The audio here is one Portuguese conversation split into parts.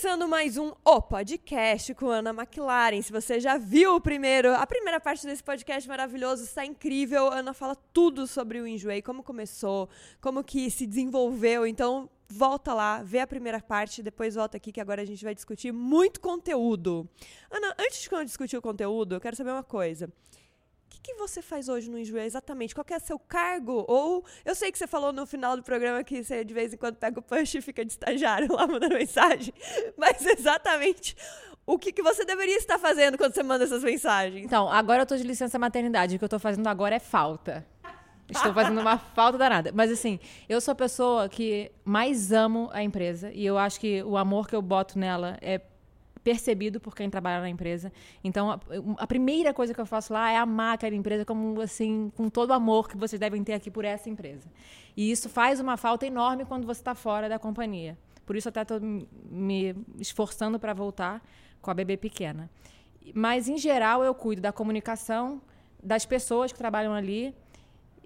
Começando mais um O Podcast com Ana McLaren. Se você já viu o primeiro, a primeira parte desse podcast maravilhoso, está incrível. Ana fala tudo sobre o Enjoei, como começou, como que se desenvolveu. Então, volta lá, vê a primeira parte, depois volta aqui que agora a gente vai discutir muito conteúdo. Ana, antes de discutir o conteúdo, eu quero saber uma coisa. O que, que, você faz hoje no Enjoei exatamente? Qual é seu cargo? Ou eu sei que você falou no final do programa que você de vez em quando pega o punch e fica de estagiário lá mandando mensagem, mas exatamente o que, que você deveria estar fazendo quando você manda essas mensagens? Então, agora eu tô de licença maternidade. O que eu tô fazendo agora é falta. Estou fazendo uma falta danada. Mas assim, eu sou a pessoa que mais amo a empresa e eu acho que o amor que eu boto nela é percebido por quem trabalha na empresa. Então, a, a, primeira coisa que eu faço lá é amar aquela empresa como assim, com todo o amor que vocês devem ter aqui por essa empresa. E isso faz uma falta enorme quando você está fora da companhia. Por isso até estou me esforçando para voltar com a bebê pequena. Mas em geral eu cuido da comunicação, das pessoas que trabalham ali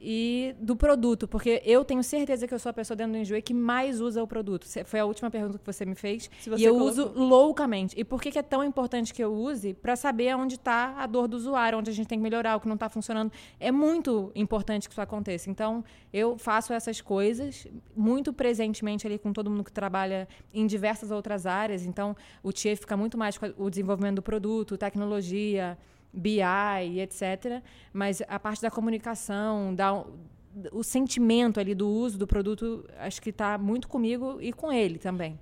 e do produto, porque eu tenho certeza que eu sou a pessoa dentro do Enjoei que mais usa o produto. Foi a última pergunta que você me fez. Você e eu colocou. uso loucamente. E por que, que é tão importante que eu use? Para saber onde está a dor do usuário, onde a gente tem que melhorar, o que não está funcionando. É muito importante que isso aconteça. Então, eu faço essas coisas muito presentemente ali com todo mundo que trabalha em diversas outras áreas. Então, o TIE fica muito mais com o desenvolvimento do produto, tecnologia, BI, etc. Mas a parte da comunicação, da, o sentimento ali do uso do produto, acho que está muito comigo e com ele também.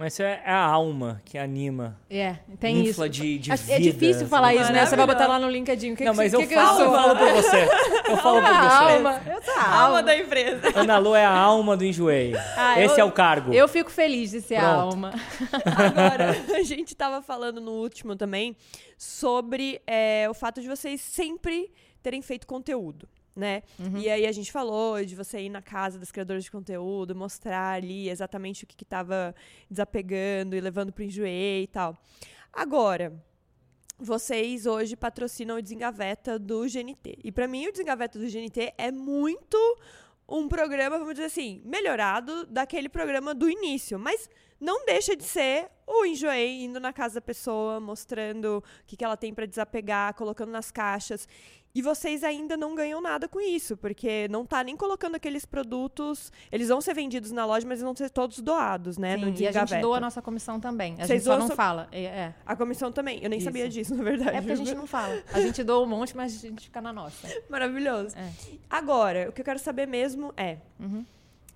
Mas isso é a alma que anima. É, tem infla isso. de, de é vida. É difícil falar isso, né? Você vai botar lá no LinkedIn. Que não, que, mas que eu, que falo, eu, eu falo por você. Eu falo por você. Alma. Eu sou a alma da empresa. Ana Lu é a alma do Enjoei. Ah, Esse eu, é o cargo. Eu fico feliz de ser Pronto. a alma. Agora, a gente estava falando no último também sobre é, o fato de vocês sempre terem feito conteúdo né? Uhum. E aí a gente falou de você ir na casa dos criadores de conteúdo, mostrar ali exatamente o que estava desapegando e levando para o enjoei e tal. Agora, vocês hoje patrocinam o Desengaveta do GNT. E para mim o Desengaveta do GNT é muito um programa, vamos dizer assim, melhorado daquele programa do início, mas não deixa de ser o enjoei indo na casa da pessoa, mostrando o que, que ela tem para desapegar, colocando nas caixas. E vocês ainda não ganham nada com isso, porque não tá nem colocando aqueles produtos. Eles vão ser vendidos na loja, mas vão ser todos doados, né? Sim, e a gente doa a nossa comissão também. A Vocês gente só não so... fala. É, é, A comissão também. Eu nem isso. sabia disso, na verdade. É porque a gente não fala. A gente doa um monte, mas a gente fica na nossa. Maravilhoso. É. Agora, o que eu quero saber mesmo é. Uhum.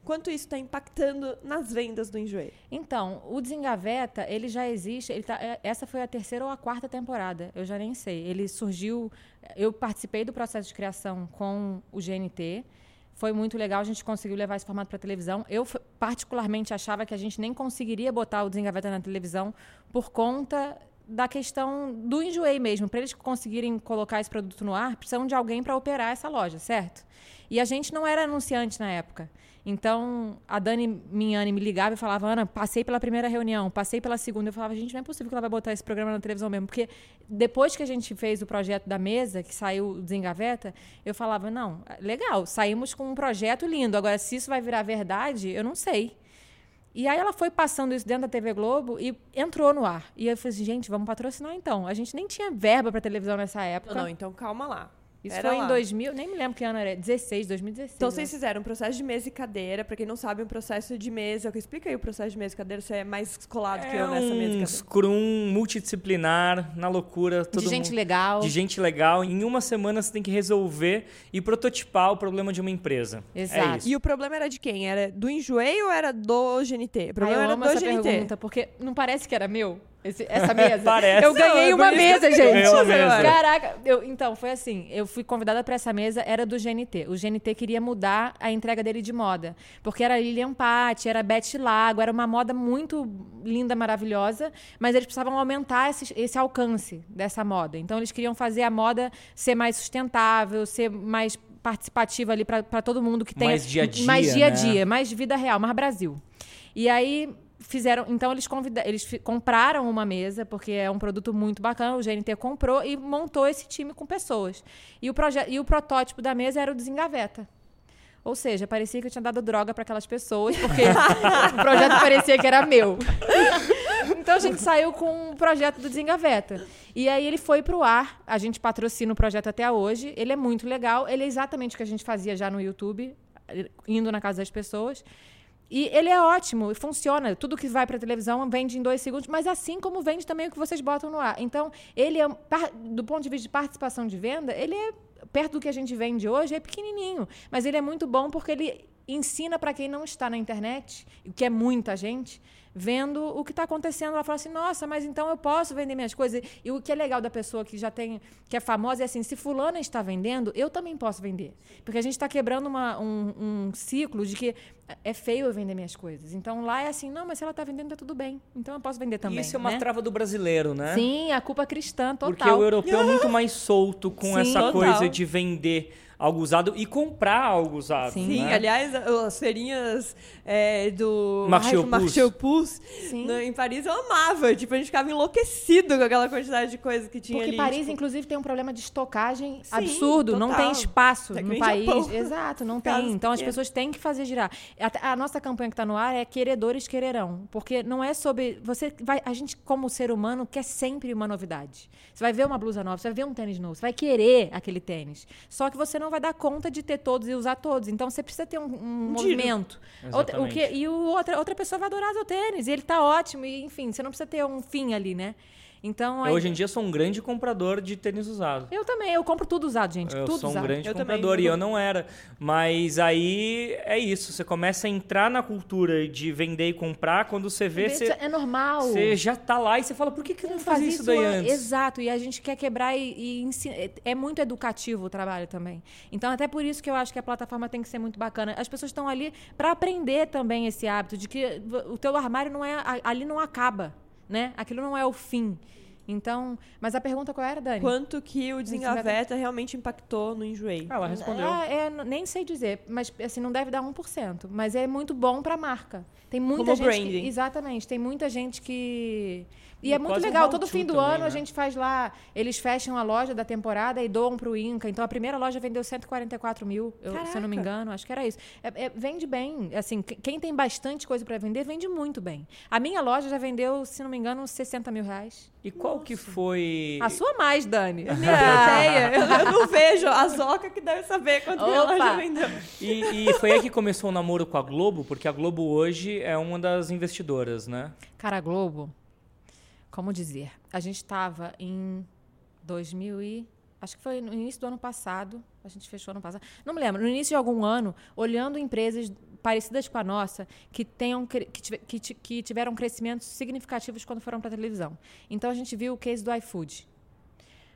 Quanto isso está impactando nas vendas do Enjoei? Então, o Desengaveta, ele já existe. Ele tá, essa foi a terceira ou a quarta temporada, eu já nem sei. Ele surgiu. Eu participei do processo de criação com o GNT. Foi muito legal, a gente conseguiu levar esse formato para televisão. Eu, particularmente, achava que a gente nem conseguiria botar o Desengaveta na televisão por conta da questão do enjoei mesmo. Para eles conseguirem colocar esse produto no ar, precisam de alguém para operar essa loja, certo? E a gente não era anunciante na época. Então, a Dani Minhane me ligava e falava, Ana, passei pela primeira reunião, passei pela segunda. Eu falava, gente, não é possível que ela vai botar esse programa na televisão mesmo. Porque depois que a gente fez o projeto da mesa, que saiu o Desengaveta, eu falava, não, legal, saímos com um projeto lindo. Agora, se isso vai virar verdade, eu não sei. E aí ela foi passando isso dentro da TV Globo e entrou no ar. E eu falei assim, gente, vamos patrocinar então. A gente nem tinha verba para televisão nessa época. Não, não, então calma lá. Isso era foi lá. em 2000, nem me lembro que ano era, 16, 2016. Então vocês fizeram um processo de mesa e cadeira, para quem não sabe, um processo de mesa. Explica aí o processo de mesa e cadeira, você é mais colado é que eu nessa um mesa e cadeira. Scrum multidisciplinar, na loucura. Todo de gente mundo, legal. De gente legal. Em uma semana você tem que resolver e prototipar o problema de uma empresa. Exato. É e o problema era de quem? Era do Enjoei ou era do GNT? O problema ah, eu era amo do essa GNT. pergunta, porque não parece que era meu? Esse, essa mesa. Parece. Eu ganhei Não, uma por isso mesa, gente. Uma mesa. Caraca, eu- então, foi assim. Eu fui convidada para essa mesa, era do GNT. O GNT queria mudar a entrega dele de moda. Porque era Lilian Patti, era Beth Lago, era uma moda muito linda, maravilhosa, mas eles precisavam aumentar esse, esse alcance dessa moda. Então, eles queriam fazer a moda ser mais sustentável, ser mais participativa ali para todo mundo que tem Mais dia a dia, mais dia a né? dia, mais vida real, mais Brasil. E aí fizeram, então eles convida, eles compraram uma mesa porque é um produto muito bacana, o GNT comprou e montou esse time com pessoas. E o projeto e o protótipo da mesa era o desengaveta. Ou seja, parecia que eu tinha dado droga para aquelas pessoas, porque o projeto parecia que era meu. Então gente saiu com um projeto do Desengaveta. E aí ele foi pro ar, a gente patrocina o projeto até hoje. Ele é muito legal, ele é exatamente o que a gente fazia já no YouTube, indo na casa das pessoas. E ele é ótimo, funciona. Tudo que vai para televisão vende em dois segundos, mas assim como vende também o que vocês botam no ar. Então, ele é, do ponto de vista de participação de venda, ele é perto do que a gente vende hoje, é pequenininho. Mas ele é muito bom porque ele ensina para quem não está na internet, que é muita gente, vendo o que está acontecendo. Ela fala assim, nossa, mas então eu posso vender minhas coisas. E o que é legal da pessoa que já tem, que é famosa, é assim, se fulana está vendendo, eu também posso vender. Porque a gente está quebrando uma, um, um, ciclo de que é feio eu vender minhas coisas. Então lá é assim, não, mas se ela está vendendo, está tudo bem. Então eu posso vender também. Isso é uma né? trava do brasileiro, né? Sim, a culpa é cristã total. Porque o europeu é muito mais solto com Sim, essa total. coisa de vender algo usado e comprar algo usado. Sim, né? aliás, as feirinhas é, do Sim. no- em Paris eu amava. Tipo, a gente ficava enlouquecido com aquela quantidade de coisa que tinha Porque ali. Paris, tipo, inclusive, tem um problema de estocagem Sim, absurdo. Não total. tem espaço É no país. Japão. Exato, não tem. Então as pequenas. pessoas têm que fazer girar. Até A nossa campanha que está no ar é queredores quererão. Porque não é sobre. Você vai, a gente, como ser humano, quer sempre uma novidade. Você vai ver uma blusa nova, você vai ver um tênis novo, você vai querer aquele tênis. Só que você não vai dar conta de ter todos e usar todos. Então você precisa ter um, um Um movimento. Outra, o que, e o outra, outra pessoa vai adorar seu tênis. E ele tá ótimo. E, enfim, você não precisa ter um fim ali, né? Então. Eu, a- hoje em dia sou um grande comprador de tênis usado. eu também, eu compro tudo usado, gente. Eu tudo sou um usado. grande Eu também, comprador e eu não era. Mas aí é isso, você começa a entrar na cultura de vender e comprar, quando você vê, você, é normal. você já tá lá e você fala, por que, que eu não fazia isso daí an- antes? Exato, e a gente quer quebrar e, e é- É muito educativo o trabalho também. Então, até por isso que eu acho que a plataforma tem que ser muito bacana. As pessoas estão ali para aprender também esse hábito de que o teu armário não é. Ali não acaba, né? Aquilo não é o fim. Então. Mas a pergunta qual era, Dani? Quanto que o Desengaveta realmente impactou no Enjoei? Ah, ela respondeu. Ah, é, n- nem sei dizer, mas assim, não deve dar 1%. Mas é muito bom para a marca. Tem muita Como gente. que- branding. exatamente, tem muita gente que. E, E é muito um legal, how todo to fim do também, ano né? a gente faz lá. Eles fecham a loja da temporada e doam pro Inca. Então a primeira loja vendeu 144 mil, eu- se eu não me engano, acho que era isso. É- é- vende bem. Assim, que- quem tem bastante coisa para vender, vende muito bem. A minha loja já vendeu, se não me engano, uns 60 mil reais. E qual que foi... A sua mais, Dani. Nem ideia. Eu, eu não vejo. A Zoca que deve saber quanto que ela já vendeu. E, e foi aí que começou o namoro com a Globo, porque a Globo hoje é uma das investidoras, né? Cara, a Globo, como dizer? A gente estava em 2000 e... Acho que foi no início do ano passado. A gente fechou ano passado. Não me lembro. No início de algum ano, olhando empresas parecidas com a nossa, que, tenham, que, que ti- que tiveram crescimentos significativos quando foram para a televisão. Então, a gente viu o case do iFood.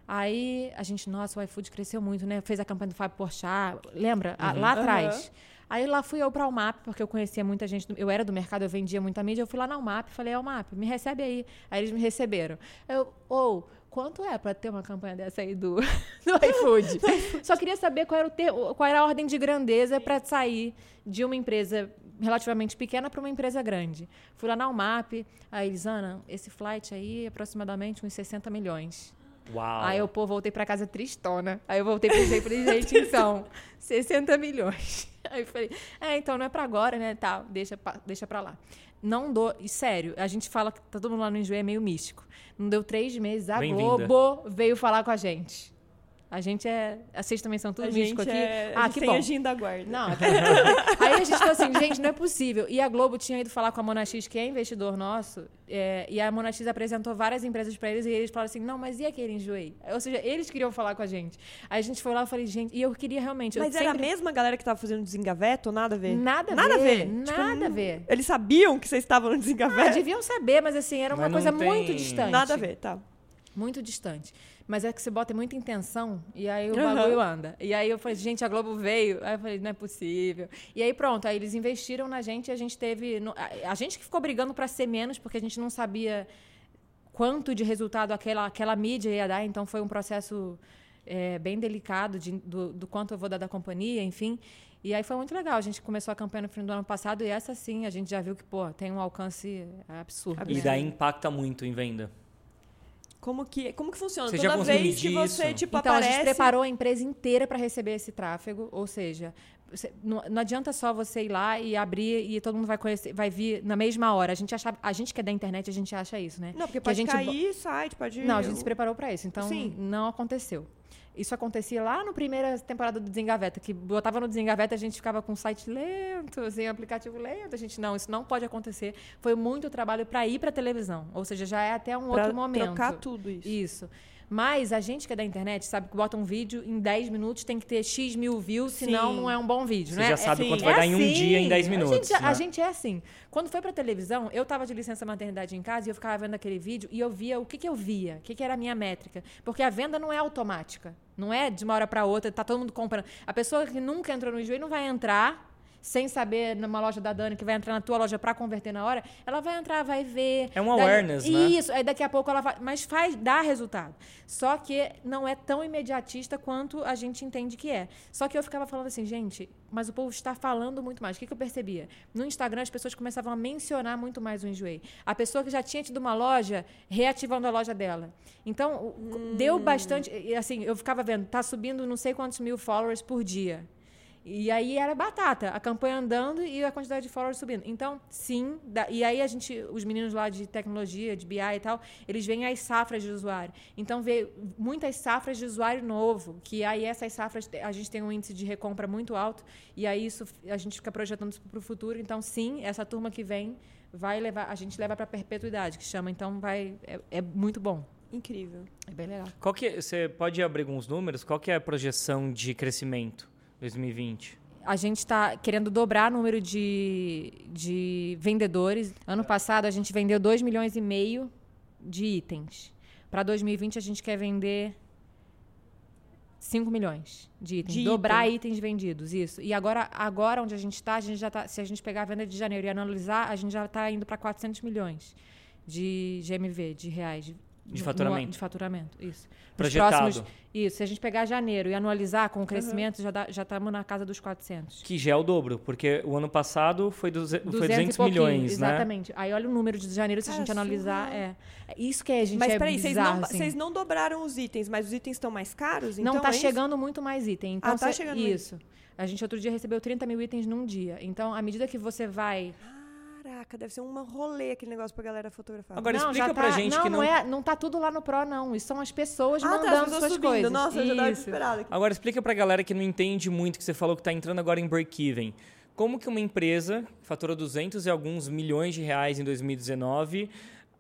Aí, a gente, nossa, o iFood cresceu muito, né? Fez a campanha do Fábio Porchat. Lembra? Ah, Lá atrás. Aí lá fui eu para a UMAP, porque eu conhecia muita gente. Eu era do mercado, eu vendia muita mídia. Eu fui lá na UMAP e falei, é UMAP, me recebe aí. Aí eles me receberam. Eu, ou, quanto é para ter uma campanha dessa aí do, do iFood? Só queria saber qual era, o ter, qual era a ordem de grandeza para sair de uma empresa relativamente pequena para uma empresa grande. Fui lá na UMAP, aí eles, Ana, esse flight aí é aproximadamente uns 60 milhões. Uau. Aí eu, pô, voltei pra casa tristona. Aí eu voltei pro jeito e gente, então, 60 milhões. Aí eu falei, é, então não é pra agora, né? Tá, deixa, deixa pra lá. Não dou. E sério, a gente fala que tá todo mundo lá no Enjoei é meio místico. Não deu três meses, a. Globo veio falar com a gente. A gente é. Vocês também são tudo A místico aqui. é, a ah, gente que tem bom. agenda guarda. Não, aí a gente falou assim, gente, não é possível. E a Globo tinha ido falar com a Monax, que é investidor nosso, é, e a Monax apresentou várias empresas para eles, e eles falaram assim, não, mas e aquele enjoei? Ou seja, eles queriam falar com a gente. Aí a gente foi lá e falei, gente, e eu queria realmente... Mas eu era a sempre... mesma galera que tava fazendo desengaveto ou nada a ver? Nada a Nada a ver, ver. Tipo, nada a ver. Eles sabiam que vocês estavam no Ah, desengaveto? deviam saber, mas assim, era uma Mas não coisa tem- muito distante. Nada a ver, tá. Muito distante. Mas é que você bota muita intenção e aí o Aham. bagulho anda. E aí eu falei, gente, a Globo veio. Aí eu falei, não é possível. E aí pronto, aí eles investiram na gente e a gente teve. no- a, a gente que ficou brigando para ser menos, porque a gente não sabia quanto de resultado aquela, aquela mídia ia dar. Então foi um processo é, bem delicado de- do, do quanto eu vou dar da companhia, enfim. E aí foi muito legal. A gente começou a campanha no fim do ano passado e essa sim, a gente já viu que, pô, tem um alcance absurdo. E né? daí impacta muito em venda. Como que, como que funciona? Você Toda vez que você, isso? tipo, Então, a aparece... gente preparou a empresa inteira para receber esse tráfego, ou seja, não, não, adianta só você ir lá e abrir e todo mundo vai conhecer, vai vir na mesma hora. A gente acha, a gente que é da internet, a gente acha isso, né? Não, porque que pode a gente cair site, pode... Não, a gente se preparou para isso, então Sim. não aconteceu. Isso acontecia lá na primeira temporada do Desengaveta, que botava no Desengaveta a gente ficava com o site lento, assim, aplicativo lento. A gente, não, isso não pode acontecer. Foi muito trabalho para ir para televisão. Ou seja, já é até um pra outro momento. trocar tudo isso. Isso. Mas a gente que é da internet sabe que bota um vídeo em 10 minutos tem que ter X mil views, Sim. senão não é um bom vídeo, Você né? já sabe é, quanto vai é dar em um assim. dia, em 10 minutos. A gente, né? a gente, é assim. Quando foi pra televisão, eu tava de licença maternidade em casa e eu ficava vendo aquele vídeo e eu via o que, que eu via, o que, que era a minha métrica. Porque a venda não é automática. Não é de uma hora para outra, tá todo mundo comprando. A pessoa que nunca entrou no enjoei não vai entrar sem saber numa loja da Dani que vai entrar na tua loja para converter na hora, ela vai entrar, vai ver. É um awareness, daí, né? Isso, aí daqui a pouco ela vai. Mas faz, dá resultado. Só que não é tão imediatista quanto a gente entende que é. Só que eu ficava falando assim, gente, mas o povo está falando muito mais. O que, que eu percebia? No Instagram, as pessoas começavam a mencionar muito mais o Enjoei. A pessoa que já tinha tido uma loja, reativando a loja dela. Então, hum. deu bastante. Assim, eu ficava vendo, tá subindo não sei quantos mil followers por dia. E aí era batata, a campanha andando e a quantidade de followers subindo. Então, sim, da, e aí a gente, os meninos lá de tecnologia, de BI e tal, eles veem as safras de usuário. Então, vê muitas safras de usuário novo, que aí essas safras, a gente tem um índice de recompra muito alto, e aí isso a gente fica projetando isso para o futuro. Então, sim, essa turma que vem vai levar, a gente leva para perpetuidade, que chama, então vai é, é muito bom. Incrível. É bem legal. Qual que, você pode abrir alguns números? Qual que é a projeção de crescimento? 2020? A gente está querendo dobrar o número de, de vendedores. Ano passado, a gente vendeu 2 milhões e meio de itens. Para 2020, a gente quer vender 5 milhões de itens. De dobrar item. itens vendidos, isso. E agora, agora onde a gente está, a gente já tá, se a gente pegar a venda de janeiro e analisar, a gente já está indo para 400 milhões de GMV, de reais, de faturamento. No, de faturamento, isso. Projetado. Próximos, isso. Se a gente pegar janeiro e anualizar com o crescimento, uhum. já estamos na casa dos 400. Que já é o dobro, porque o ano passado foi, duze, 200 foi 200 milhões, né? Exatamente. Aí olha o número de janeiro, se a gente analisar. É. Isso que a gente mas, é peraí, vocês não, assim. não dobraram os itens, mas os itens estão mais caros? Então não, está é chegando muito mais item. Então, ah, tá chegando Isso. A gente outro dia recebeu 30 mil itens num dia. Então, à medida que você vai... Caraca, deve ser um rolê aquele negócio pra galera fotografar. Agora não, explica tá, pra gente não, que não... Não, é, não tá tudo lá no Pro, não. Isso são as pessoas ah, mandando tá, as suas subindo. coisas. Nossa, Isso. eu já tava desesperada. Aqui. Agora explica pra galera que não entende muito, que você falou que tá entrando agora em break-even. Como que uma empresa faturou 200 e alguns milhões de reais em 2019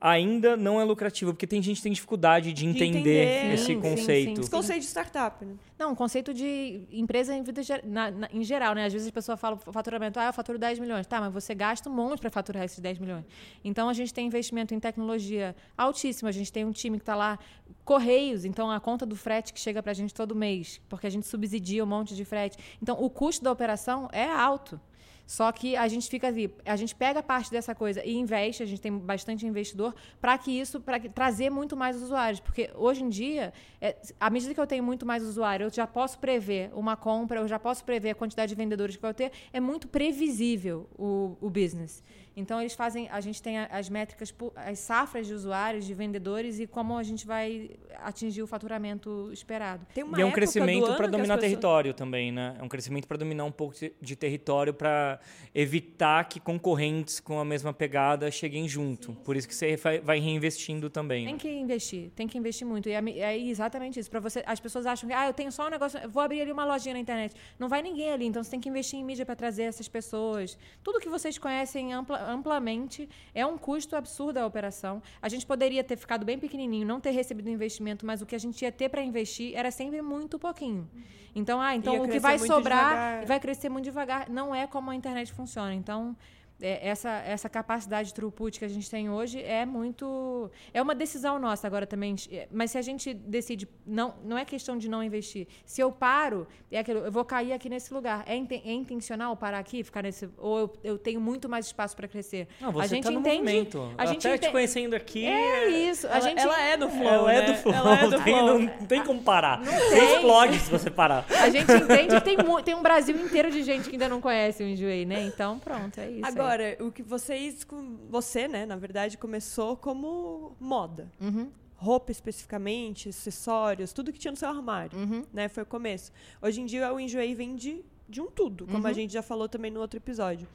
ainda não é lucrativo, porque tem gente que tem dificuldade de entender, de entender. esse Sim, conceito. sim, sim, Esse conceito de startup, né? Não, um conceito de empresa em, vida, na, na, em geral, né? Às vezes a pessoa fala faturamento, ah, eu faturo 10 milhões. Tá, mas você gasta um monte para faturar esses 10 milhões. Então a gente tem investimento em tecnologia altíssimo. A gente tem um time que está lá, Correios, então a conta do frete que chega para a gente todo mês, porque a gente subsidia um monte de frete. Então o custo da operação é alto. Só que a gente fica ali, a gente pega parte dessa coisa e investe, a gente tem bastante investidor, para que isso, para trazer muito mais usuários. Porque hoje em dia, é, à medida que eu tenho muito mais usuário, eu já posso prever uma compra, eu já posso prever a quantidade de vendedores que vai ter, é muito previsível o, o business. Então eles fazem, a gente tem as métricas, as safras de usuários, de vendedores e como a gente vai atingir o faturamento esperado. e é um crescimento para dominar pessoas... território também, né? É um crescimento para dominar um pouco de território para evitar que concorrentes com a mesma pegada cheguem junto. Por isso que você vai reinvestindo também. Tem né? que investir, tem que investir muito. E é, é exatamente isso. Para você, as pessoas acham que ah, eu tenho só um negócio, vou abrir ali uma lojinha na internet. Não vai ninguém ali, então você tem que investir em mídia para trazer essas pessoas. Tudo que vocês conhecem ampla, amplamente. É um custo absurdo a operação. A gente poderia ter ficado bem pequenininho, não ter recebido investimento, mas o que a gente ia ter para investir era sempre muito pouquinho. Então, ah, então o que vai sobrar devagar. vai crescer muito devagar. Não é como a internet funciona. Então, essa, essa capacidade de throughput que a gente tem hoje é muito. É uma decisão nossa agora também. É, mas se a gente decide. Não, não é questão de não investir. Se eu paro, é aquilo, eu vou cair aqui nesse lugar. É, é intencional parar aqui, ficar nesse. Ou eu, eu tenho muito mais espaço para crescer. Não, você a gente tá no entende. Movimento. A gente Até ente... te conhecendo aqui. É isso. Ela, a gente... ela é do flow. Ela né? é do flow. Ela é do flow. Não, tem como parar. Não tem. explode se você parar. A gente entende que tem, tem um Brasil inteiro de gente que ainda não conhece o Enjoei, né? Então, pronto, é isso. Agora, aí. o que vocês você, né, na verdade, começou como moda. Uhum. Roupa especificamente, acessórios, tudo que tinha no seu armário, uhum. né? Foi o começo. Hoje em dia o Enjoei vende de um tudo, como a Uhum. gente já falou também no outro episódio.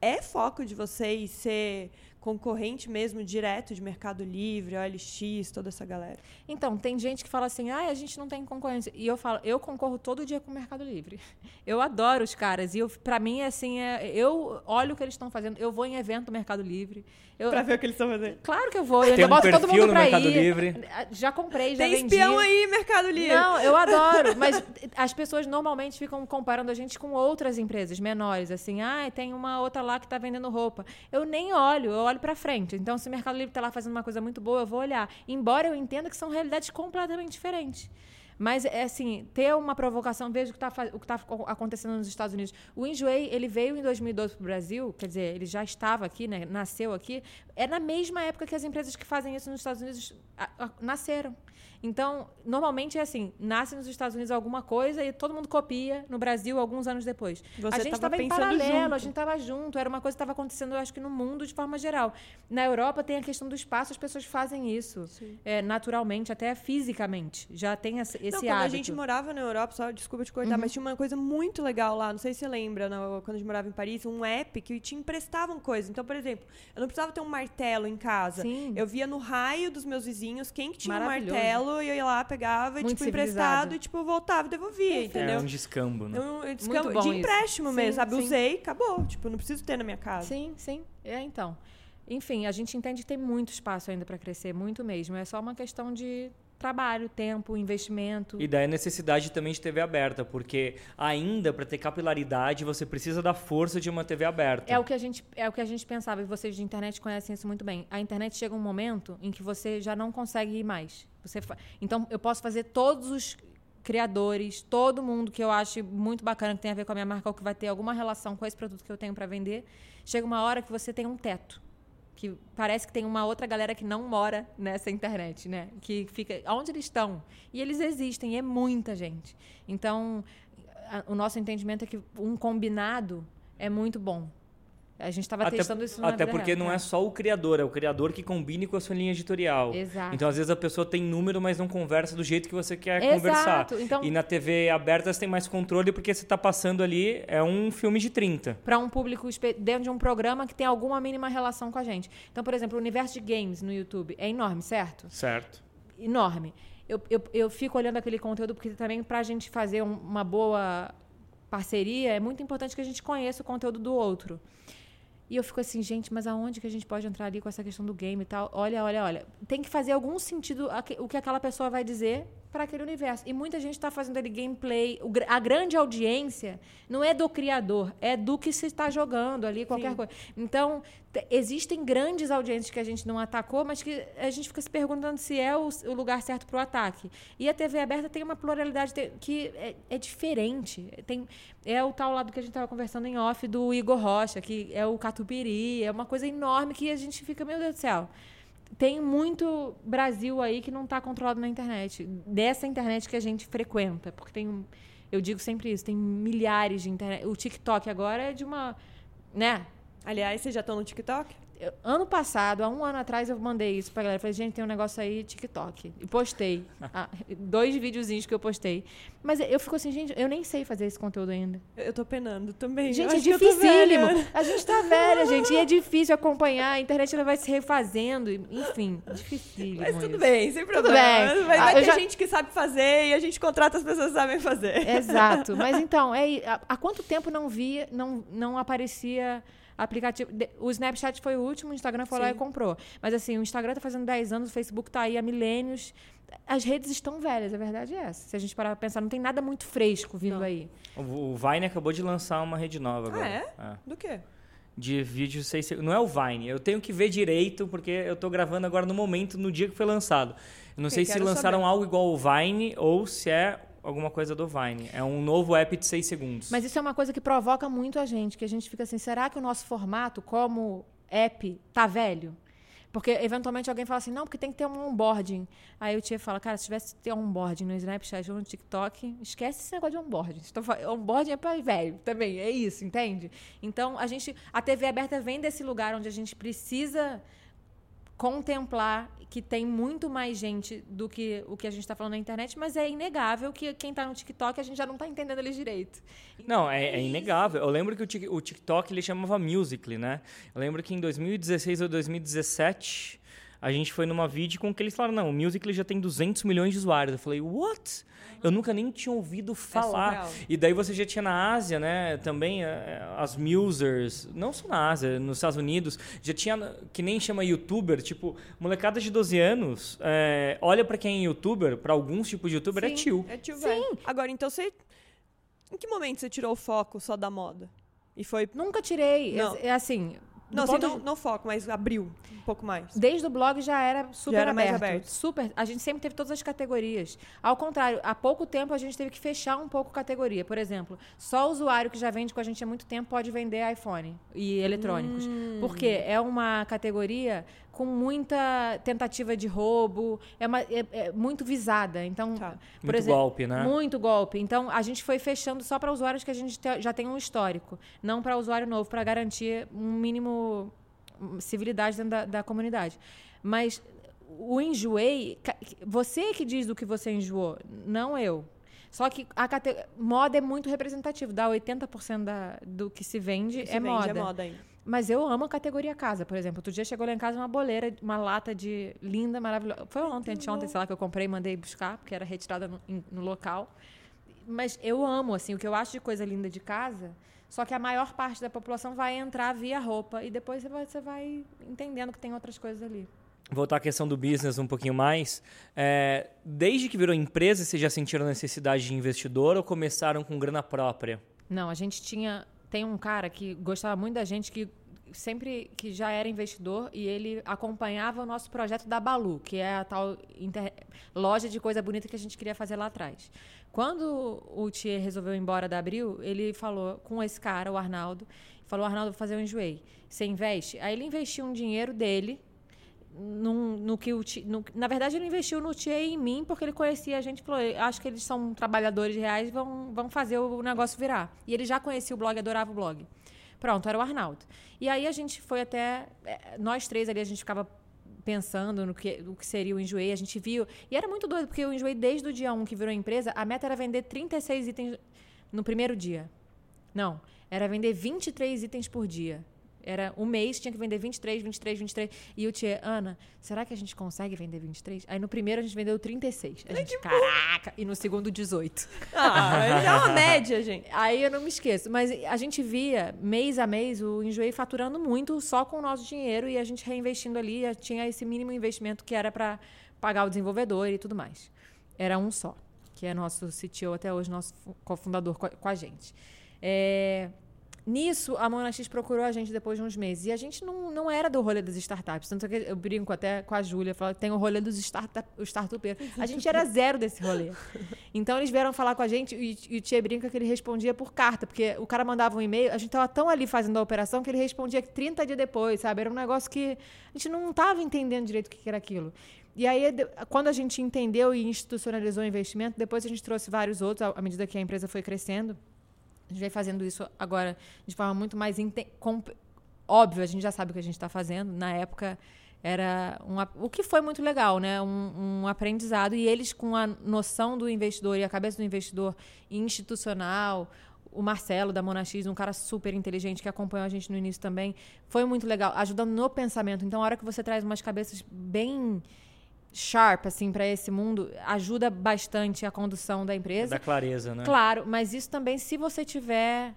É foco de vocês ser concorrente mesmo direto de Mercado Livre, OLX, toda essa galera? Então, tem gente que fala assim, ah, a gente não tem concorrência. E eu falo, eu concorro todo dia com o Mercado Livre. Eu adoro os caras. E eu, pra mim, assim, é, eu olho o que eles estão fazendo. Eu vou em evento do Mercado Livre. Eu, Pra ver o que eles estão fazendo. Claro que eu vou. Eu Tem um boto todo mundo no pra Mercado ir. Livre. Já comprei, já Tem vendi. espião aí, Mercado Livre. Não, eu adoro, mas as pessoas normalmente ficam comparando a gente com outras empresas menores, assim, ah, tem uma outra lá que tá vendendo roupa. Eu nem olho, eu olho pra frente. Então, se o Mercado Livre tá lá fazendo uma coisa muito boa, eu vou olhar. Embora eu entenda que são realidades completamente diferentes. Mas, é assim, ter uma provocação, veja o que está que tá acontecendo nos Estados Unidos. O Enjoei, ele veio em 2012 para o Brasil, quer dizer, ele já estava aqui, né, nasceu aqui. É na mesma época que as empresas que fazem isso nos Estados Unidos nasceram. Então, normalmente é assim, nasce nos Estados Unidos alguma coisa e todo mundo copia no Brasil alguns anos depois. Você a gente tava estava em paralelo, junto. a gente estava junto, era uma coisa que estava acontecendo, eu acho que no mundo de forma geral. Na Europa tem a questão do espaço, as pessoas fazem isso é, naturalmente, até fisicamente. Já tem esse, não, quando hábito. a gente morava na Europa, só desculpa te cortar, mas tinha uma coisa muito legal lá, não sei se você lembra, no- quando a gente morava em Paris, um app que te emprestavam coisas. Então, por exemplo, eu não precisava ter um martelo em casa. Sim. Eu via no raio dos meus vizinhos quem que tinha um martelo e eu ia lá, pegava, e, Muito tipo, emprestado e tipo, voltava e devolvia, É entendeu? um descambo, né? Eu, eu descam- Muito bom de isso. empréstimo Sim, mesmo, sabe? sim. Usei, acabou. Tipo, não preciso ter na minha casa. Sim, sim. É, então. Enfim, a gente entende que tem muito espaço ainda para crescer, muito mesmo. É só uma questão de trabalho, tempo, investimento. E daí a necessidade também de TV aberta, porque ainda para ter capilaridade você precisa da força de uma TV aberta. É o que a gente é o que a gente pensava e vocês de internet conhecem isso muito bem. A internet chega um momento em que você já não consegue ir mais. Você fa- então eu posso fazer todos os criadores, todo mundo que eu acho muito bacana que tem a ver com a minha marca ou que vai ter alguma relação com esse produto que eu tenho para vender. Chega uma hora que você tem um teto. Que parece que tem uma outra galera que não mora nessa internet, né? Que fica. Onde eles estão? E eles existem, e é muita gente. Então, a- o nosso entendimento é que um combinado é muito bom. A gente estava testando isso na até porque real, não é só o criador, é o criador que combine com a sua linha editorial. Exato. Então, às vezes, a pessoa tem número, mas não conversa do jeito que você quer Exato. conversar. Então- E na TV aberta você tem mais controle porque você está passando ali, é um filme de 30. para um público dentro de um programa que tem alguma mínima relação com a gente. Então, por exemplo, o universo de games no YouTube é enorme, certo? Certo. enorme. Eu, eu, eu fico olhando aquele conteúdo porque também para a gente fazer um- uma boa parceria é muito importante que a gente conheça o conteúdo do outro. E eu fico assim, gente, mas aonde que a gente pode entrar ali com essa questão do game e tal? Olha, olha, olha. Tem que fazer algum sentido o que aquela pessoa vai dizer para aquele universo. E muita gente está fazendo ali gameplay. A grande audiência não é do criador, é do que se está jogando ali, qualquer Sim. coisa. Então, te- existem grandes audiências que a gente não atacou, mas que a gente fica se perguntando se é o, o lugar certo para o ataque. E a TV aberta tem uma pluralidade te- que é, é diferente. Tem, é o tal lado que a gente estava conversando em off do Igor Rocha, que é o Catupiry, é uma coisa enorme que a gente fica, meu Deus do céu. Tem muito Brasil aí que não está controlado na internet. Dessa internet que a gente frequenta. Porque tem. Eu digo sempre isso, tem milhares de internet. O TikTok agora é de uma. Né? Aliás, vocês já estão no TikTok? Eu- ano passado, há um ano atrás, eu mandei isso pra galera. Falei, gente, tem um negócio aí, TikTok. E postei. Ah, dois videozinhos que eu postei. Mas eu fico assim, gente, eu nem sei fazer esse conteúdo ainda. Eu tô penando também. Gente, Eu é dificílimo. A gente tá velha, gente. E é difícil acompanhar. A internet ela vai se refazendo. Enfim, dificílimo. Mas tudo isso. bem, sem Tudo problema. bem. Vai, Ah, vai ter já- gente que sabe fazer e a gente contrata as pessoas que sabem fazer. Exato. Mas então, é, há, há quanto tempo não via, não, não aparecia aplicativo? O Snapchat foi o último, o Instagram foi lá Sim. e comprou. Mas assim, o Instagram tá fazendo 10 anos, o Facebook tá aí há milênios. As redes estão velhas, a verdade é essa. Se a gente parar pra pensar, não tem nada muito fresco vindo Não. aí. O o Vine acabou de lançar uma rede nova Ah, agora. é? Do quê? De vídeo 6 segundos. Não é o Vine, eu tenho que ver direito, porque eu tô gravando agora no momento, no dia que foi lançado. Eu não Eu sei se lançaram saber. algo igual ao Vine ou se é alguma coisa do Vine. É um novo app de 6 segundos. Mas isso é uma coisa que provoca muito a gente, que a gente fica assim, será que o nosso formato como app tá velho? Porque eventualmente alguém fala assim, não, porque tem que ter um onboarding. Aí o tia fala, cara, se tivesse que ter um onboarding no Snapchat ou no TikTok, esquece esse negócio de onboarding. Estou fa- Onboarding é para velho também, é isso, entende? Então, a gente, a TV aberta vem desse lugar onde a gente precisa contemplar que tem muito mais gente do que o que a gente está falando na internet, mas é inegável que quem está no TikTok a gente já não está entendendo ele direito. Não, é, é, inegável. Eu lembro que o, o TikTok ele chamava Musical.ly, né? Eu lembro que em 2016 ou 2017 a gente foi numa vídeo com que eles falaram, não, o Musical.ly já tem 200 milhões de usuários. Eu falei, what? Eu nunca nem tinha ouvido falar. É e daí você já tinha na Ásia, né, também eh, as musers, não só na Ásia, nos Estados Unidos, já tinha, que nem chama youtuber, tipo, molecada de 12 anos, é, olha para quem é youtuber, para alguns tipos de youtuber, é Sim, é tio. É tio, Sim. Agora, então você... Em que momento você tirou o foco só da moda? E foi... Nunca tirei. Não. É, é assim, não, assim, não, não, foco, mas abriu um pouco mais. Desde o blog já era super já era aberto, aberto. Super. A gente sempre teve todas as categorias. Ao contrário, há pouco tempo a gente teve que fechar um pouco categoria. Por exemplo, só o usuário que já vende com a gente há muito tempo pode vender iPhone e eletrônicos. Hum. Porque é uma categoria com muita tentativa de roubo, é, uma, é, é muito visada. Então, tá. por muito exemplo, golpe, né? Muito golpe. Então, a gente foi fechando só para usuários que a gente te, já tem um histórico, não para usuário novo, para garantir um mínimo civilidade dentro da, da comunidade. Mas o enjoei, você que diz do que você enjoou, não eu. Só que a cate... moda é muito representativo, dá 80% da, do que se vende, que é, se moda. Vende é moda. Mas eu amo a categoria casa, por exemplo. Outro dia chegou lá em casa uma boleira, uma lata de linda, maravilhosa. Foi ontem, anteontem, sei lá, que eu comprei e mandei buscar, porque era retirada no, no, local. Mas eu amo, assim, o que eu acho de coisa linda de casa. Só que a maior parte da população vai entrar via roupa. E depois você vai, você vai entendendo que tem outras coisas ali. Voltar à questão do business um pouquinho mais. É, desde que virou empresa, vocês já sentiram necessidade de investidor ou começaram com grana própria? Não, a gente tinha tem um cara que gostava muito da gente, que sempre que já era investidor e ele acompanhava o nosso projeto da Balu, que é a tal inter... loja de coisa bonita que a gente queria fazer lá atrás. Quando o Thier resolveu ir embora da Abril, ele falou com esse cara, o Arnaldo, falou: Arnaldo, vou fazer um enjoei. Você investe? Aí ele investiu um dinheiro dele no que o no, na verdade ele investiu no Tia e em mim porque ele conhecia a gente falou acho que eles são trabalhadores reais vão, vão fazer o negócio virar. E ele já conhecia o blog adorava o blog. Pronto era o Arnaldo. E aí a gente foi até é, nós três ali a gente ficava pensando no que, o que seria o Enjoei a gente viu e era muito doido porque o Enjoei desde o dia 1 que virou empresa a meta era vender 36 itens no primeiro dia. Não era vender 23 itens por dia era um mês, tinha que vender 23, 23, 23. E o Tia, Ana, será que a gente consegue vender 23? Aí no primeiro a gente vendeu 36. A gente, caraca! E no segundo, 18. Ah, é uma média, gente. Aí eu não me esqueço. Mas a gente via, mês a mês, o Enjoei faturando muito só com o nosso dinheiro e a gente reinvestindo ali. Tinha esse mínimo investimento que era para pagar o desenvolvedor e tudo mais. Era um só, que é nosso CTO até hoje, nosso cofundador com a gente. É, Nisso, a Mona X procurou a gente depois de uns meses. E a gente não, não era do rolê das startups. Tanto que eu brinco até com a Júlia, falo tem o rolê dos startup, startupeiros. A gente era zero desse rolê. Então eles vieram falar com a gente e, e o Tia brinca que ele respondia por carta, porque o cara mandava um e-mail, a gente estava tão ali fazendo a operação que ele respondia 30 dias depois, sabe? Era um negócio que a gente não estava entendendo direito o que era aquilo. E aí, quando a gente entendeu e institucionalizou o investimento, depois a gente trouxe vários outros, à medida que a empresa foi crescendo. A gente vem fazendo isso agora de forma muito mais óbvio, a gente já sabe o que a gente está fazendo. Na época era um, o que foi muito legal, né? Um, um, aprendizado e eles com a noção do investidor e a cabeça do investidor institucional, o Marcelo da Monax, um cara super inteligente que acompanhou a gente no início também, foi muito legal, ajudando no pensamento. Então, a hora que você traz umas cabeças bem sharp assim para esse mundo ajuda bastante a condução da empresa. Da clareza, né? Claro, mas isso também se você tiver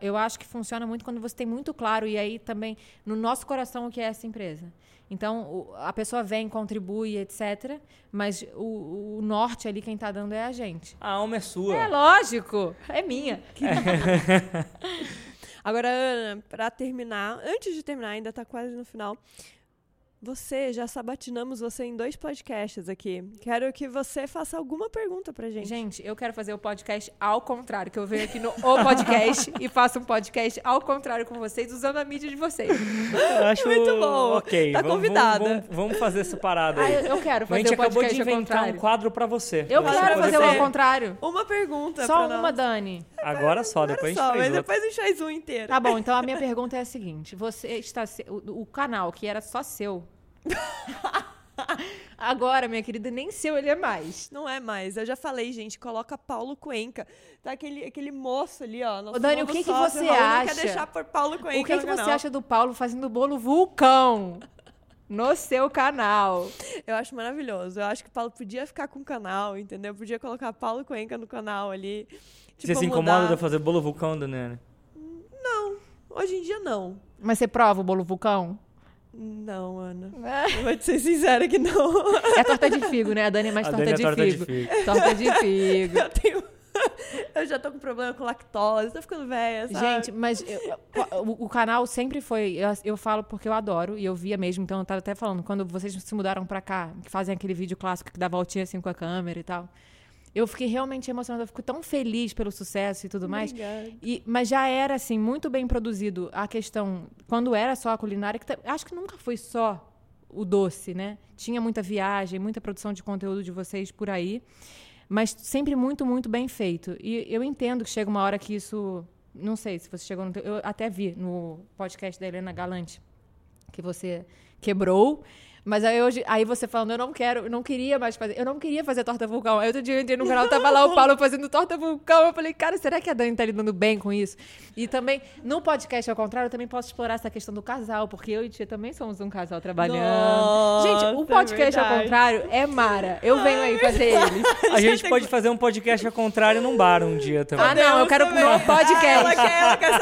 eu acho que funciona muito quando você tem muito claro e aí também no nosso coração o que é essa empresa. Então, a pessoa vem, contribui, etc. Mas o, o norte ali, quem está dando é a gente. A alma é sua. É lógico. É minha. Agora, Ana, para terminar, antes de terminar, ainda está quase no final. Você, já sabatinamos você em dois podcasts aqui. Quero que você faça alguma pergunta pra gente. Gente, eu quero fazer o podcast ao contrário, que eu venho aqui no O Podcast e faço um podcast ao contrário com vocês, usando a mídia de vocês. Eu acho Muito bom. Ok. Tá vamos- convidada. Vamos, vamos- vamos fazer essa parada Ah, aí. eu, eu quero a fazer gente o acabou de podcast ao inventar um quadro pra você. Eu quero poder fazer o ao fazer. contrário. Uma pergunta Só pra uma, nós. Dani. Agora só, depois Só, a gente mas faz outra. depois a gente faz um inteiro. Tá bom, então a minha pergunta é a seguinte: você está. O, o canal que era só seu. Agora, minha querida, nem seu ele é mais. Não é mais. Eu já falei, gente, coloca Paulo Cuenca. Tá aquele, aquele moço ali, ó. nosso Ô, Dani, o que que sócio, você Raul, Não acha? quer deixar por Paulo Cuenca O que, que você acha do Paulo fazendo bolo vulcão no seu canal? Eu acho maravilhoso. Eu acho que o Paulo podia ficar com o canal, entendeu? Podia colocar Paulo Cuenca no canal ali. Tipo, Você se mudar. incomoda de eu fazer bolo vulcão, Daniela? Hoje em dia, não. Mas você prova o bolo vulcão? Não, Ana. Eu vou te ser sincera que não. É torta de figo, né? A Dani é mais A torta, Dani é de, torta de figo. figo. Torta de figo. Eu tenho... Eu já tô com problema com lactose, tô ficando velha, sabe? Gente, mas eu- o, o canal sempre foi. Eu, eu falo porque eu adoro e eu via mesmo. Então eu tava até falando, quando vocês se mudaram pra cá, que fazem aquele vídeo clássico que dá voltinha assim com a câmera e tal. Eu fiquei realmente emocionada. Eu fico tão feliz pelo sucesso e tudo mais. Obrigada. E, mas já era, assim, muito bem produzido a questão. Quando era só a culinária, que acho que nunca foi só o doce, né? Tinha muita viagem, muita produção de conteúdo de vocês por aí. Mas sempre muito, muito bem feito. E eu entendo que chega uma hora que isso. Não sei se você chegou no. Eu até vi no podcast da Helena Galante que você quebrou. Mas aí hoje, aí você falando, eu não quero, eu não queria mais fazer, eu não queria fazer torta vulcão. Aí outro dia eu entrei no canal, tava lá o Paulo fazendo torta vulcão. Eu falei, cara, será que a Dani tá lidando bem com isso? E também, no podcast ao contrário, eu também posso explorar essa questão do casal, porque eu e Tia também somos um casal trabalhando. Nossa, Gente, o é podcast ao verdade. contrário é Mara. Eu venho aí fazer ele. A gente pode fazer um podcast ao contrário num bar um dia também. Ah, não, eu quero também. no podcast. Ah, ela, quer, ela quer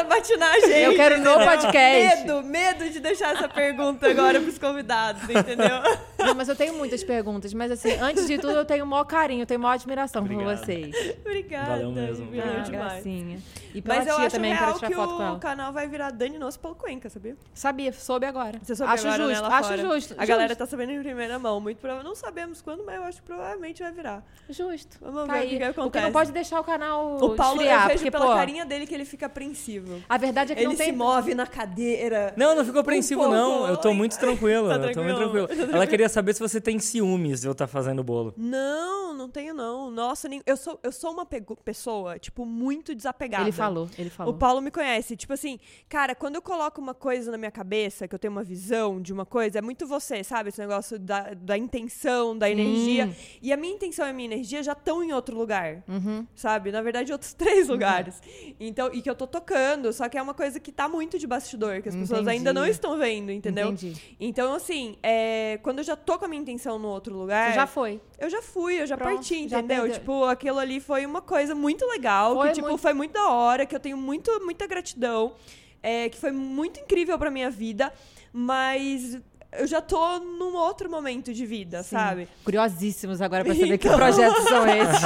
gente. Eu quero no podcast. Medo, medo de deixar essa pergunta agora pros convidados, entendeu? Não, mas eu tenho muitas perguntas. Mas assim, antes de tudo, eu tenho o maior carinho, eu tenho maior admiração por vocês. Obrigada. Valeu mesmo. Valeu Ah, demais. gracinha. E pela Mas eu acho também, real que foto com o canal vai virar Dani Nosso Paulo Cuenca, sabia? Sabia, soube agora. Você soube acho agora, né, justo, lá acho fora. justo. A justo, galera tá sabendo em primeira mão. Muito prova... Não sabemos quando, mas eu acho que provavelmente vai virar. Justo. Vamos Tá ver o aí. que, O que acontece. não pode deixar o canal O Paulo, esfriar, eu vejo porque, pela pô, carinha dele que ele fica apreensivo. a verdade é que Ele não tem... se move na cadeira. Não, não ficou apreensivo, não. Eu tô muito tranquilo. tá eu tô muito tranquilo? Ela queria saber se você tem ciúmes de eu estar fazendo o bolo. Não, não tenho não. Nossa, nem- eu sou, eu sou uma pessoa, tipo, muito desapegada. Ele falou, ele falou. O Paulo me conhece. Tipo assim, cara, quando eu coloco uma coisa na minha cabeça, que eu tenho uma visão de uma coisa, é muito você, sabe? Esse negócio da, da intenção, da energia. E a minha intenção e a minha energia já estão em outro lugar. Uhum. Sabe? Na verdade, outros três lugares. Então, e que eu tô tocando, só que é uma coisa que tá muito de bastidor, que as pessoas Entendi. ainda não estão vendo, entendeu? Entendi. Então, assim, é, quando eu já tô com a minha intenção no outro lugar. Você já foi. Eu já fui, eu já Pronto, parti, já entendeu? perdeu. Tipo, aquilo ali foi uma coisa muito legal, Foi que tipo, muito. foi muito da hora, que eu tenho muito, muita gratidão, é, que foi muito incrível pra minha vida, mas eu já tô num outro momento de vida, Sim. sabe? Curiosíssimos agora pra saber que Então. projetos são esses.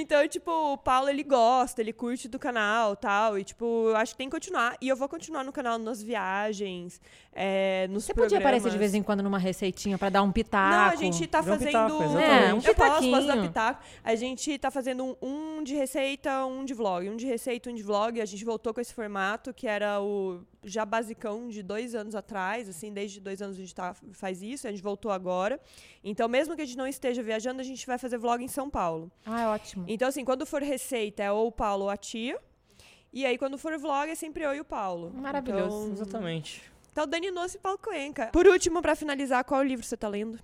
Então, tipo, o Paulo, ele gosta, ele curte do canal tal. E, tipo, eu acho que tem que continuar. E eu vou continuar no canal nas viagens, é, nos Você podia aparecer de programas. vez em quando numa receitinha pra dar um pitaco. Não, a gente tá Dá um fazendo. pitaco, É, um eu posso, posso dar pitaquinho. pitaco. A gente tá fazendo um, um de receita, um de vlog. Um de receita, um de vlog. A gente voltou com esse formato, que era o já basicão de dois anos atrás. Assim, desde dois anos a gente tá, faz isso. A gente voltou agora. Então, mesmo que a gente não esteja viajando, a gente vai fazer vlog em São Paulo. Ah, é ótimo. Então, assim, quando for receita, é ou o Paulo ou a tia. E aí, quando for vlog, é sempre eu e o Paulo. Maravilhoso. Então, Exatamente. então Dani Noce e Paulo Coenca. Por último, pra finalizar, qual livro você tá lendo?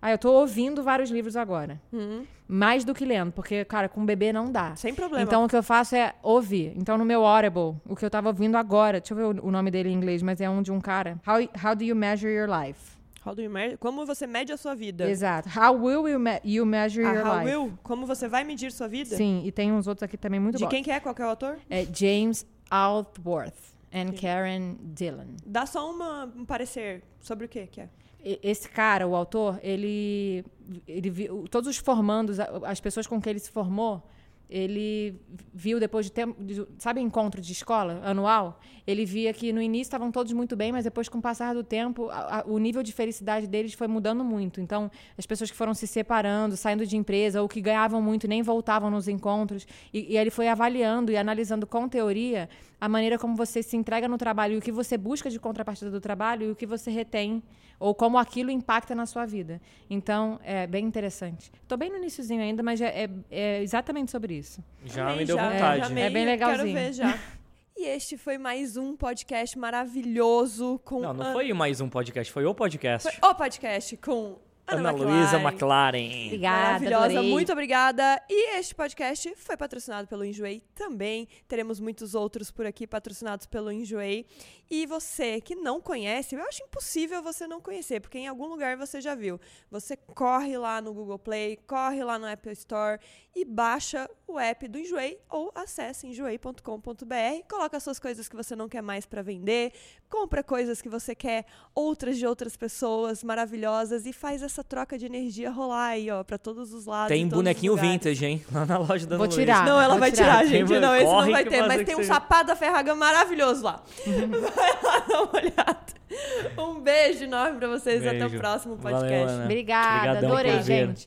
Ah, eu tô ouvindo vários livros agora. Hum, Mais do que lendo, porque, cara, com bebê não dá. sem problema. Então o que eu faço é ouvir. Então no meu Audible, o que eu tava ouvindo agora, deixa eu ver o nome dele em inglês, mas é um de um cara. How, how do you measure your life? How do you measure- Como você mede a sua vida? Exato. How will you, me- you measure Ah, your how life? will? Como você vai medir sua vida? Sim, e tem uns outros aqui também muito De bons. quem que é? Qual que é o autor? É James Altworth and Karen Dillon. Dá só uma, um parecer sobre o que que é. Esse cara, o autor, ele, ele todos os formandos, as pessoas com quem ele se formou, ele viu depois de tempo, sabe encontro de escola anual? Ele via que no início estavam todos muito bem, mas depois com o passar do tempo, a- a- o nível de felicidade deles foi mudando muito. Então, as pessoas que foram se separando, saindo de empresa ou que ganhavam muito nem voltavam nos encontros, e, e ele foi avaliando e analisando com teoria a maneira como você se entrega no trabalho, e o que você busca de contrapartida do trabalho e o que você retém ou como aquilo impacta na sua vida. Então, é bem interessante. Estou bem no iníciozinho ainda, mas é, é- é exatamente sobre isso. Já Amei, me deu já, vontade. já amei, É bem Quero legalzinho. ver já. E este foi mais um podcast maravilhoso com Não, não Ana- foi mais um podcast, foi o podcast. Foi o podcast com Ana, Ana Luísa McLaren. McLaren. Obrigada, Maravilhosa, adorei. muito obrigada. E este podcast foi patrocinado pelo Enjoei também. Teremos muitos outros por aqui patrocinados pelo Enjoei. E você que não conhece, eu acho impossível você não conhecer, porque em algum lugar você já viu. Você corre lá no Google Play, corre lá no Apple Store e baixa o app do Enjoei ou acesse enjoei.com.br, coloca as suas coisas que você não quer mais para vender, compra coisas que você quer outras de outras pessoas maravilhosas e faz essa troca de energia rolar aí, ó, para todos os lados. Tem bonequinho vintage, hein? Lá na loja da Vou Ana tirar. Não, ela vai tirar. tirar, gente. Tem- Não, esse não vai ter, mas tem um sapato da Ferragamo maravilhoso lá. Uhum. Vai lá dar uma olhada. Um beijo enorme pra vocês. Até o Beijo. próximo Valeu, podcast. Ana. Obrigada, Obrigadão adorei, gente.